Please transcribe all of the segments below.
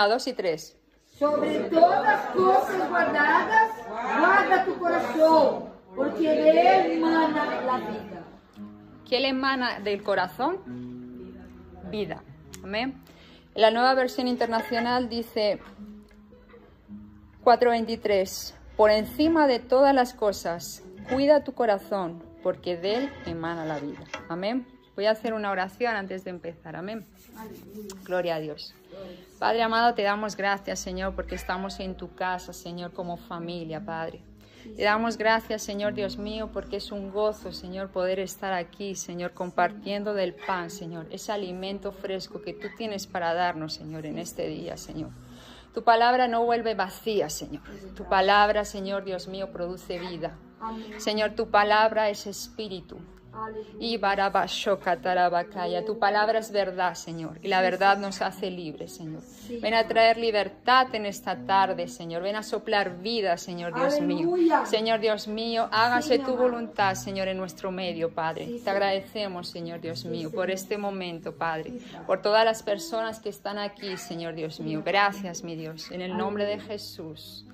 Una, dos y tres. Sobre todas cosas guardadas, guarda tu corazón, porque de él emana la vida. ¿Qué le emana del corazón? Vida. Amén. La nueva versión internacional dice 4.23. Por encima de todas las cosas, cuida tu corazón, porque de él emana la vida. Amén. Voy a hacer una oración antes de empezar. Amén. Gloria a Dios. Padre amado, te damos gracias, Señor, porque estamos en tu casa, Señor, como familia, Padre. Te damos gracias, Señor Dios mío, porque es un gozo, Señor, poder estar aquí, Señor, compartiendo del pan, Señor, ese alimento fresco que tú tienes para darnos, Señor, en este día, Señor. Tu palabra no vuelve vacía, Señor. Tu palabra, Señor Dios mío, produce vida. Señor, tu palabra es espíritu. Y Barabashokatarabakaya, tu palabra es verdad, Señor, y la verdad nos hace libres, Señor. Ven a traer libertad en esta tarde, Señor. Ven a soplar vida, Señor Dios mío. Señor Dios mío, hágase tu voluntad, Señor, en nuestro medio, Padre. Te agradecemos, Señor Dios mío, por este momento, Padre, por todas las personas que están aquí, Señor Dios mío. Gracias, mi Dios, en el nombre de Jesús.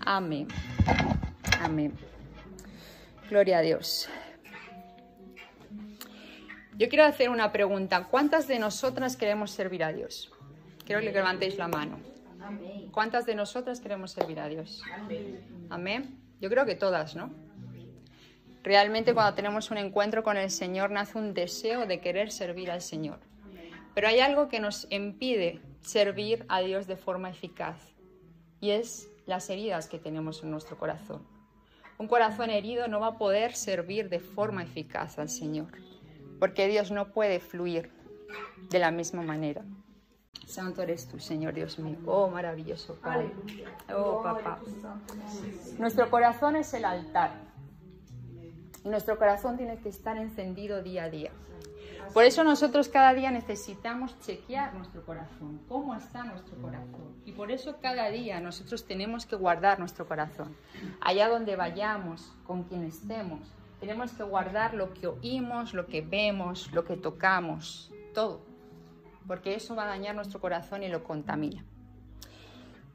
Amén. Amén. Gloria a Dios. Yo quiero hacer una pregunta. ¿Cuántas de nosotras queremos servir a Dios? Quiero que levantéis la mano. ¿Cuántas de nosotras queremos servir a Dios? Amén. Yo creo que todas, ¿no? Realmente cuando tenemos un encuentro con el Señor nace un deseo de querer servir al Señor. Pero hay algo que nos impide servir a Dios de forma eficaz y es las heridas que tenemos en nuestro corazón. Un corazón herido no va a poder servir de forma eficaz al Señor porque Dios no puede fluir de la misma manera. Santo eres tú, Señor Dios mío. Oh, maravilloso Padre. Oh, papá. Nuestro corazón es el altar. Y nuestro corazón tiene que estar encendido día a día. Por eso nosotros cada día necesitamos chequear nuestro corazón, cómo está nuestro corazón. Y por eso cada día nosotros tenemos que guardar nuestro corazón. Allá donde vayamos, con quien estemos, tenemos que guardar lo que oímos, lo que vemos, lo que tocamos, todo, porque eso va a dañar nuestro corazón y lo contamina.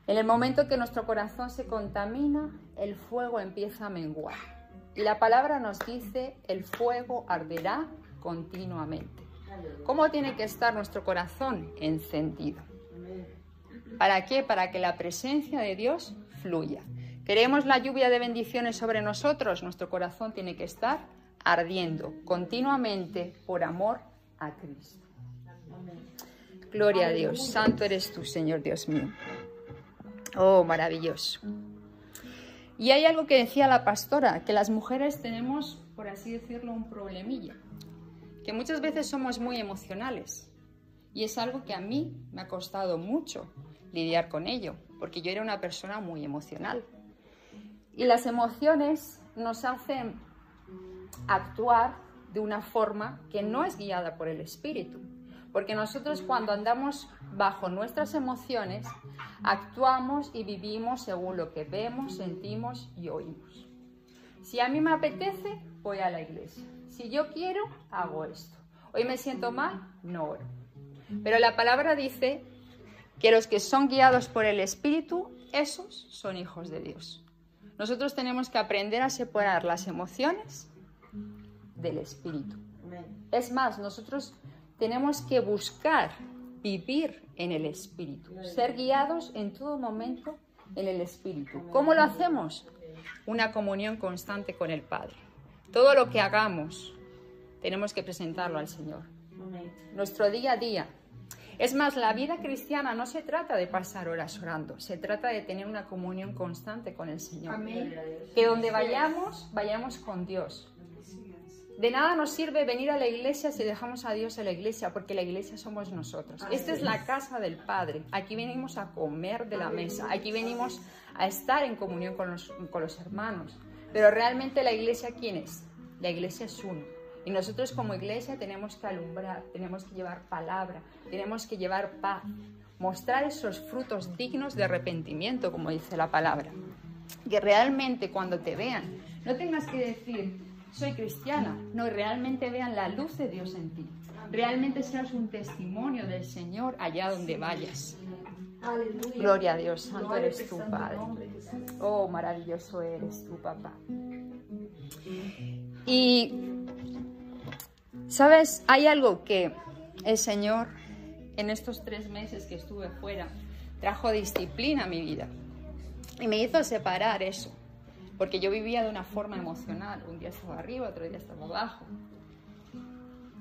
En el momento que nuestro corazón se contamina, el fuego empieza a menguar. Y la palabra nos dice, el fuego arderá continuamente. ¿Cómo tiene que estar nuestro corazón encendido? ¿Para qué? Para que la presencia de Dios fluya. Queremos la lluvia de bendiciones sobre nosotros, nuestro corazón tiene que estar ardiendo continuamente por amor a Cristo. Gloria a Dios, santo eres tú, Señor Dios mío. Oh, maravilloso. Y hay algo que decía la pastora, que las mujeres tenemos, por así decirlo, un problemilla, que muchas veces somos muy emocionales. Y es algo que a mí me ha costado mucho lidiar con ello, porque yo era una persona muy emocional. Y las emociones nos hacen actuar de una forma que no es guiada por el espíritu. Porque nosotros cuando andamos bajo nuestras emociones, actuamos y vivimos según lo que vemos, sentimos y oímos. Si a mí me apetece, voy a la iglesia. Si yo quiero, hago esto. Hoy me siento mal, no oro. Pero la palabra dice que los que son guiados por el Espíritu, esos son hijos de Dios. Nosotros tenemos que aprender a separar las emociones del espíritu. Es más, nosotros tenemos que buscar vivir en el espíritu, ser guiados en todo momento en el espíritu. ¿Cómo lo hacemos? Una comunión constante con el Padre. Todo lo que hagamos tenemos que presentarlo al Señor. Nuestro día a día es más, la vida cristiana no se trata de pasar horas orando, se trata de tener una comunión constante con el Señor. Que donde vayamos, vayamos con Dios. De nada nos sirve venir a la iglesia si dejamos a Dios en la iglesia, porque la iglesia somos nosotros. Esta es la casa del Padre. Aquí venimos a comer de la mesa, aquí venimos a estar en comunión con los, con los hermanos. Pero realmente la iglesia, ¿quién es? La iglesia es uno. Y nosotros como iglesia tenemos que alumbrar, tenemos que llevar palabra, tenemos que llevar paz, mostrar esos frutos dignos de arrepentimiento, como dice la palabra. Que realmente cuando te vean, no tengas que decir, soy cristiana, no, realmente vean la luz de Dios en ti. Realmente seas un testimonio del Señor allá donde vayas. Aleluya. Gloria a Dios, santo Gloria eres tú, santo Padre. Oh, maravilloso eres tú, papá. Y, ¿sabes? Hay algo que el Señor, en estos tres meses que estuve fuera, trajo disciplina a mi vida. Y me hizo separar eso. Porque yo vivía de una forma emocional. Un día estaba arriba, otro día estaba abajo.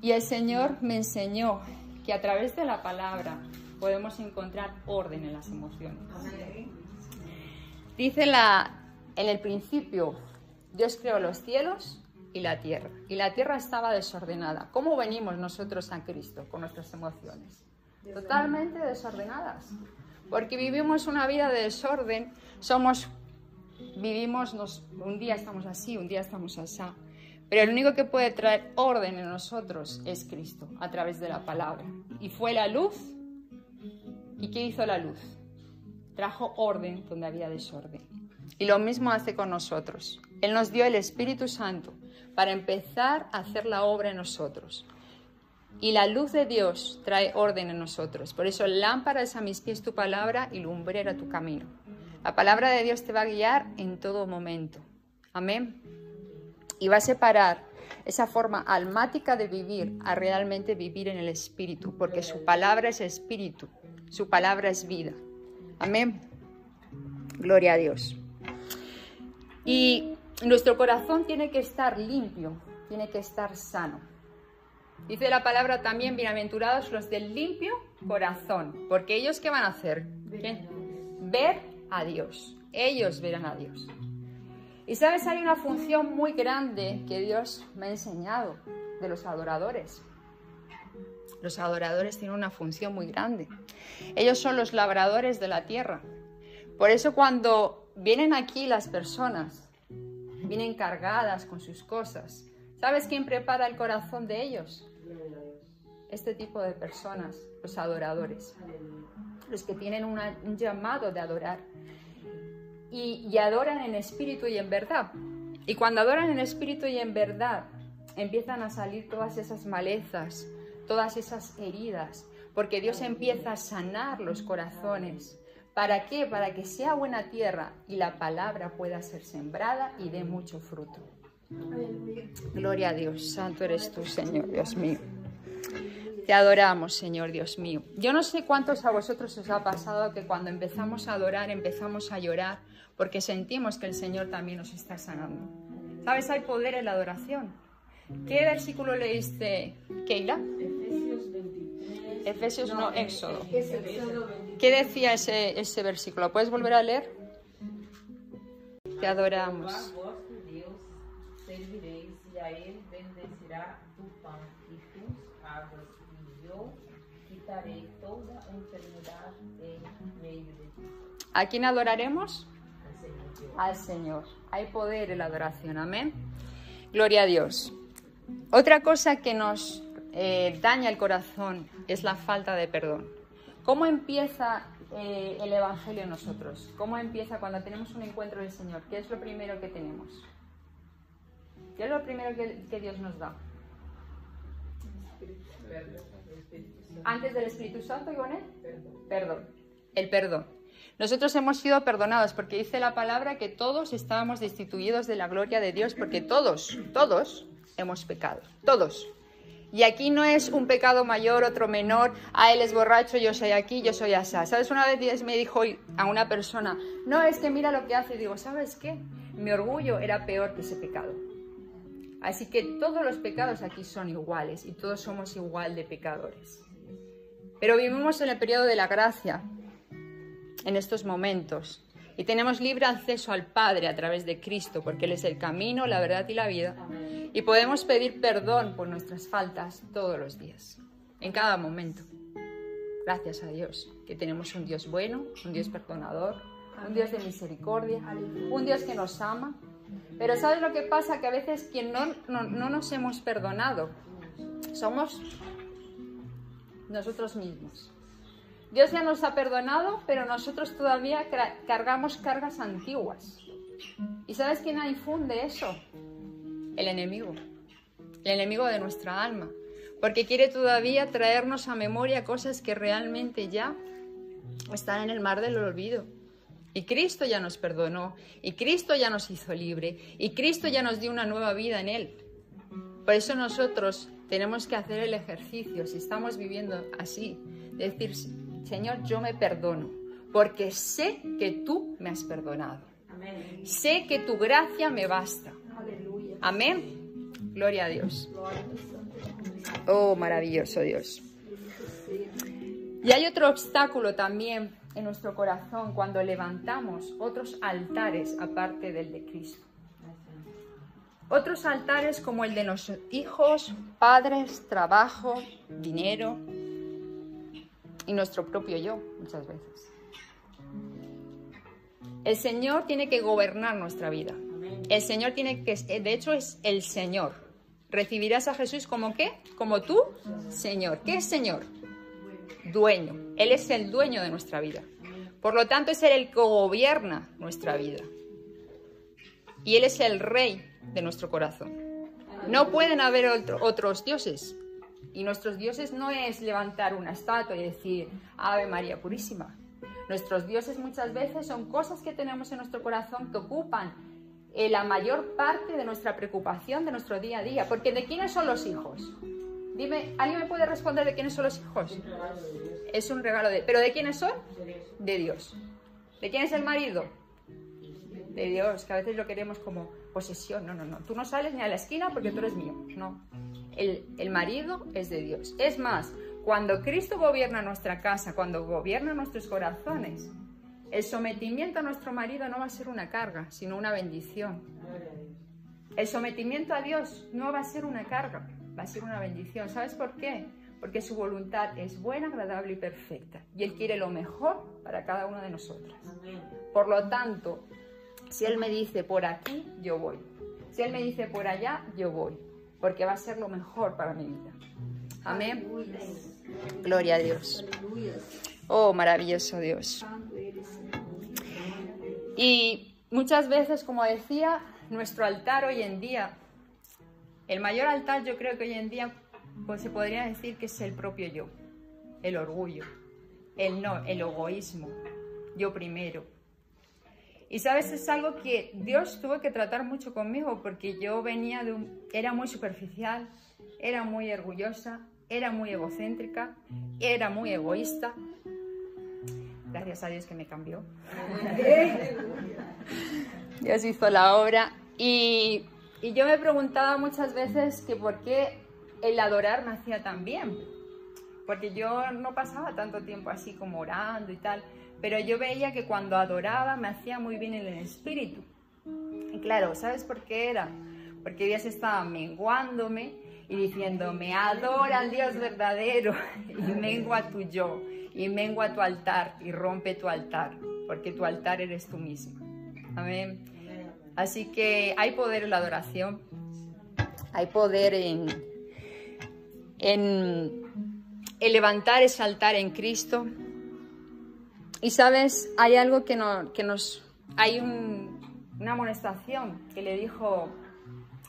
Y el Señor me enseñó que a través de la palabra podemos encontrar orden en las emociones. Dice la, en el principio, Dios creó los cielos y la tierra. Y la tierra estaba desordenada. ¿Cómo venimos nosotros a Cristo con nuestras emociones? Totalmente desordenadas. Porque vivimos una vida de desorden. Somos, vivimos, nos- un día estamos así, un día estamos así. Pero el único que puede traer orden en nosotros es Cristo, a través de la palabra. Y fue la luz. ¿Y qué hizo la luz? trajo orden donde había desorden. Y lo mismo hace con nosotros. Él nos dio el Espíritu Santo para empezar a hacer la obra en nosotros. Y la luz de Dios trae orden en nosotros. Por eso lámpara es a mis pies tu palabra y lumbrera tu camino. La palabra de Dios te va a guiar en todo momento. Amén. Y va a separar esa forma almática de vivir a realmente vivir en el Espíritu, porque su palabra es Espíritu, su palabra es vida. Amén. Gloria a Dios. Y nuestro corazón tiene que estar limpio, tiene que estar sano. Dice la palabra también, bienaventurados los del limpio corazón, porque ellos qué van a hacer? Ver a Dios. Ellos verán a Dios. Y sabes, hay una función muy grande que Dios me ha enseñado de los adoradores. Los adoradores tienen una función muy grande. Ellos son los labradores de la tierra. Por eso cuando vienen aquí las personas, vienen cargadas con sus cosas, ¿sabes quién prepara el corazón de ellos? Este tipo de personas, los adoradores, los que tienen un llamado de adorar y adoran en espíritu y en verdad. Y cuando adoran en espíritu y en verdad, empiezan a salir todas esas malezas, todas esas heridas, porque Dios empieza a sanar los corazones. ¿Para qué? Para que sea buena tierra y la palabra pueda ser sembrada y dé mucho fruto. Gloria a Dios, santo eres tú, Señor Dios mío. Te adoramos, Señor Dios mío. Yo no sé cuántos a vosotros os ha pasado que cuando empezamos a adorar empezamos a llorar porque sentimos que el Señor también nos está sanando. ¿Sabes? Hay poder en la adoración. ¿Qué versículo leíste, Keila? Efesios 23. Efesios no, Éxodo. Es Éxodo 23. ¿Qué decía ese, ese versículo? ¿Puedes volver a leer? Te adoramos. A vós que Deus servireis, e a Ele bendecirá tu pão e tus águas, e eu quitarei toda enfermidade em meio de ti. ¿A quién adoraremos? Al Señor. Hay poder en la adoración. Amén. Gloria a Dios. Otra cosa que nos eh, daña el corazón es la falta de perdón. ¿Cómo empieza eh, el Evangelio en nosotros? ¿Cómo empieza cuando tenemos un encuentro del Señor? ¿Qué es lo primero que tenemos? ¿Qué es lo primero que, que Dios nos da? Antes del Espíritu Santo, Ivonne? Perdón. El perdón. Nosotros hemos sido perdonados porque dice la palabra que todos estábamos destituidos de la gloria de Dios porque todos, todos hemos pecado. Todos. Y aquí no es un pecado mayor, otro menor. A él es borracho, yo soy aquí, yo soy asá. ¿Sabes? Una vez me dijo a una persona, no, es que mira lo que hace. Digo, ¿sabes qué? Mi orgullo era peor que ese pecado. Así que todos los pecados aquí son iguales y todos somos igual de pecadores. Pero vivimos en el periodo de la gracia, en estos momentos, y tenemos libre acceso al Padre a través de Cristo, porque Él es el camino, la verdad y la vida, y podemos pedir perdón por nuestras faltas todos los días, en cada momento. Gracias a Dios, que tenemos un Dios bueno, un Dios perdonador, un Dios de misericordia, un Dios que nos ama. Pero ¿sabes lo que pasa? Que a veces quien no, no, no nos hemos perdonado somos nosotros mismos. Dios ya nos ha perdonado, pero nosotros todavía cargamos cargas antiguas. ¿Y sabes quién infunde eso? El enemigo. El enemigo de nuestra alma. Porque quiere todavía traernos a memoria cosas que realmente ya están en el mar del olvido. Y Cristo ya nos perdonó, y Cristo ya nos hizo libre, y Cristo ya nos dio una nueva vida en Él. Por eso nosotros tenemos que hacer el ejercicio, si estamos viviendo así, de decir, Señor, yo me perdono, porque sé que tú me has perdonado. Sé que tu gracia me basta. Amén. Gloria a Dios. Oh, maravilloso Dios. Y hay otro obstáculo también en nuestro corazón cuando levantamos otros altares aparte del de Cristo. Otros altares como el de nuestros hijos, padres, trabajo, dinero y nuestro propio yo muchas veces. El Señor tiene que gobernar nuestra vida. El Señor tiene que, de hecho es el Señor. Recibirás a Jesús como qué? Como tú, Señor. ¿Qué es Señor? Dueño. Él es el dueño de nuestra vida. Por lo tanto, es Él el que gobierna nuestra vida. Y Él es el rey de nuestro corazón. No pueden haber otros dioses. Y nuestros dioses no es levantar una estatua y decir, Ave María Purísima. Nuestros dioses muchas veces son cosas que tenemos en nuestro corazón que ocupan eh, la mayor parte de nuestra preocupación de nuestro día a día. Porque ¿de quiénes son los hijos? Dime, ¿alguien me puede responder de quiénes son los hijos? Es un regalo de... ¿Pero de quiénes son? De Dios. ¿De quién es el marido? De Dios, que a veces lo queremos como posesión. No, no, no. Tú no sales ni a la esquina porque tú eres mío. No. El, marido es de Dios. Es más, cuando Cristo gobierna nuestra casa, cuando gobierna nuestros corazones, el sometimiento a nuestro marido no va a ser una carga, sino una bendición. El sometimiento a Dios no va a ser una carga, va a ser una bendición. ¿Sabes por qué? Porque su voluntad es buena, agradable y perfecta. Y Él quiere lo mejor para cada uno de nosotros. Por lo tanto, si Él me dice por aquí, yo voy. Si Él me dice por allá, yo voy. Porque va a ser lo mejor para mi vida. Amén. Gloria a Dios. Oh, maravilloso Dios. Y muchas veces, como decía, nuestro altar hoy en día, el mayor altar yo creo que hoy en día pues se podría decir que es el propio yo, el orgullo, el no, el egoísmo, yo primero. Y sabes, es algo que Dios tuvo que tratar mucho conmigo porque yo venía de un, era muy superficial, era muy orgullosa, era muy egocéntrica, era muy egoísta, Gracias a Dios que me cambió. Dios hizo la obra. Y, y, yo me preguntaba muchas veces que por qué el adorar me hacía tan bien. Porque yo no pasaba tanto tiempo así como orando y tal. Pero yo veía que cuando adoraba me hacía muy bien en el espíritu. Y claro, ¿sabes por qué era? Porque Dios estaba menguándome y diciéndome, adora al Dios verdadero y mengua tu yo y mengua tu altar y rompe tu altar, porque tu altar eres tú mismo. Amén. Así que hay poder en la adoración, hay poder en, en, levantar ese altar en Cristo. Y sabes, hay algo que, no, que nos... Hay una amonestación que le dijo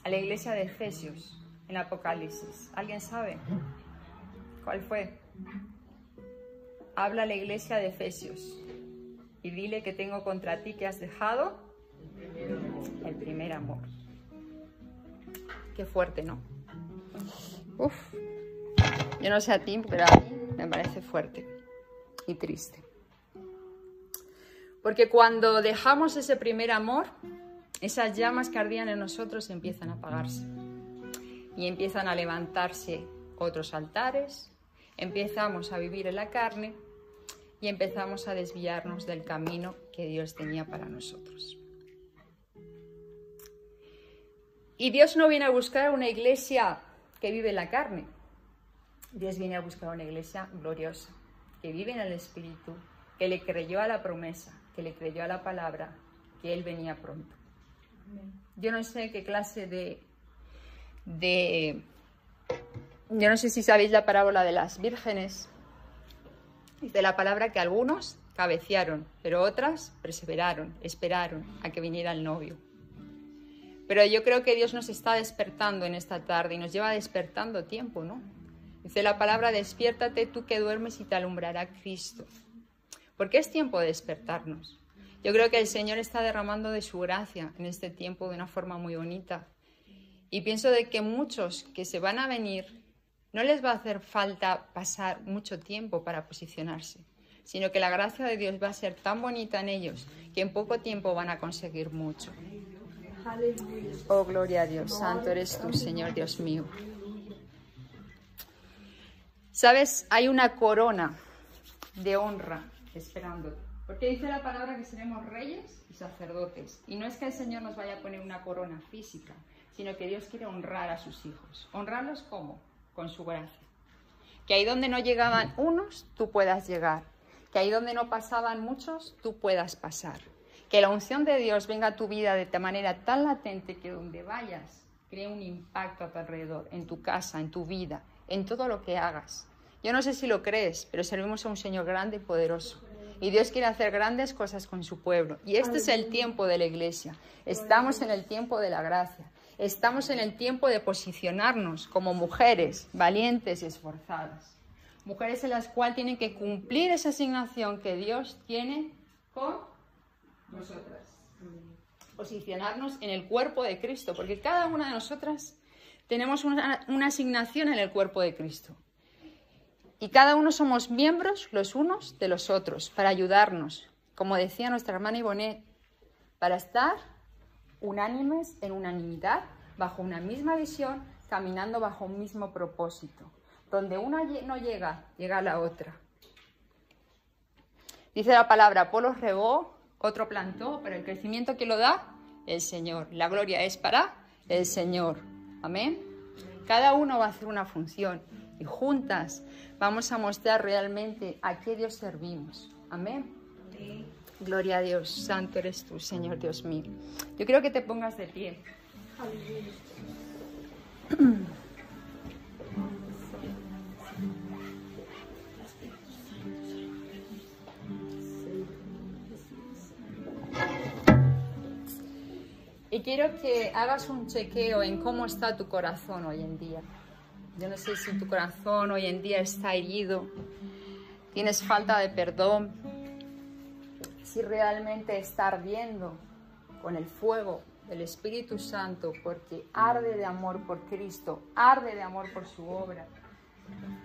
a la iglesia de Efesios en Apocalipsis. ¿Alguien sabe cuál fue? habla a la iglesia de Efesios y dile que tengo contra ti que has dejado el primer amor. Qué fuerte, ¿no? Uf, yo no sé a ti, pero a mí me parece fuerte y triste. Porque cuando dejamos ese primer amor, esas llamas que ardían en nosotros empiezan a apagarse y empiezan a levantarse otros altares, empezamos a vivir en la carne y empezamos a desviarnos del camino que Dios tenía para nosotros. Y Dios no viene a buscar una iglesia que vive en la carne. Dios viene a buscar una iglesia gloriosa, que vive en el Espíritu, que le creyó a la promesa, que le creyó a la palabra, que Él venía pronto. Yo no sé qué clase de, de... Yo no sé si sabéis la parábola de las vírgenes, Dice la palabra que algunos cabecearon, pero otras perseveraron, esperaron a que viniera el novio. Pero yo creo que Dios nos está despertando en esta tarde y nos lleva despertando tiempo, ¿no? Dice la palabra, despiértate tú que duermes y te alumbrará Cristo. Porque es tiempo de despertarnos. Yo creo que el Señor está derramando de su gracia en este tiempo de una forma muy bonita. Y pienso de que muchos que se van a venir no les va a hacer falta pasar mucho tiempo para posicionarse, sino que la gracia de Dios va a ser tan bonita en ellos que en poco tiempo van a conseguir mucho. Oh, gloria a Dios, santo eres tú, Señor Dios mío. Sabes, hay una corona de honra esperándote. Porque dice la palabra que seremos reyes y sacerdotes. Y no es que el Señor nos vaya a poner una corona física, sino que Dios quiere honrar a sus hijos. ¿Honrarlos cómo? Con su gracia. Que ahí donde no llegaban unos, tú puedas llegar. Que ahí donde no pasaban muchos, tú puedas pasar. Que la unción de Dios venga a tu vida de manera tan latente que donde vayas, cree un impacto a tu alrededor, en tu casa, en tu vida, en todo lo que hagas. Yo no sé si lo crees, pero servimos a un Señor grande y poderoso. Y Dios quiere hacer grandes cosas con su pueblo. Y este es el tiempo de la iglesia. Estamos en el tiempo de la gracia. Estamos en el tiempo de posicionarnos como mujeres valientes y esforzadas. Mujeres en las cuales tienen que cumplir esa asignación que Dios tiene con nosotras. Posicionarnos en el cuerpo de Cristo, porque cada una de nosotras tenemos una, una asignación en el cuerpo de Cristo. Y cada uno somos miembros los unos de los otros para ayudarnos, como decía nuestra hermana Ibonet, para estar unánimes en unanimidad, bajo una misma visión, caminando bajo un mismo propósito. Donde una no llega, llega la otra. Dice la palabra, Apolo regó, otro plantó, pero el crecimiento que lo da, el Señor. La gloria es para el Señor. Amén. Cada uno va a hacer una función y juntas vamos a mostrar realmente a qué Dios servimos. Amén. Gloria a Dios, santo eres tú, Señor Dios mío. Yo creo que te pongas de pie. Y quiero que hagas un chequeo en cómo está tu corazón hoy en día. Yo no sé si tu corazón hoy en día está herido, tienes falta de perdón, si realmente está ardiendo con el fuego del Espíritu Santo, porque arde de amor por Cristo, arde de amor por su obra,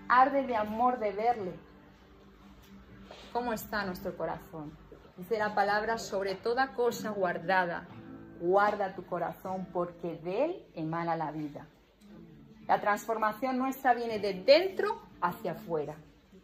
arde de amor de verle. ¿Cómo está nuestro corazón? Dice la palabra, sobre toda cosa guardada, guarda tu corazón, porque de él emana la vida. La transformación nuestra viene de dentro hacia afuera.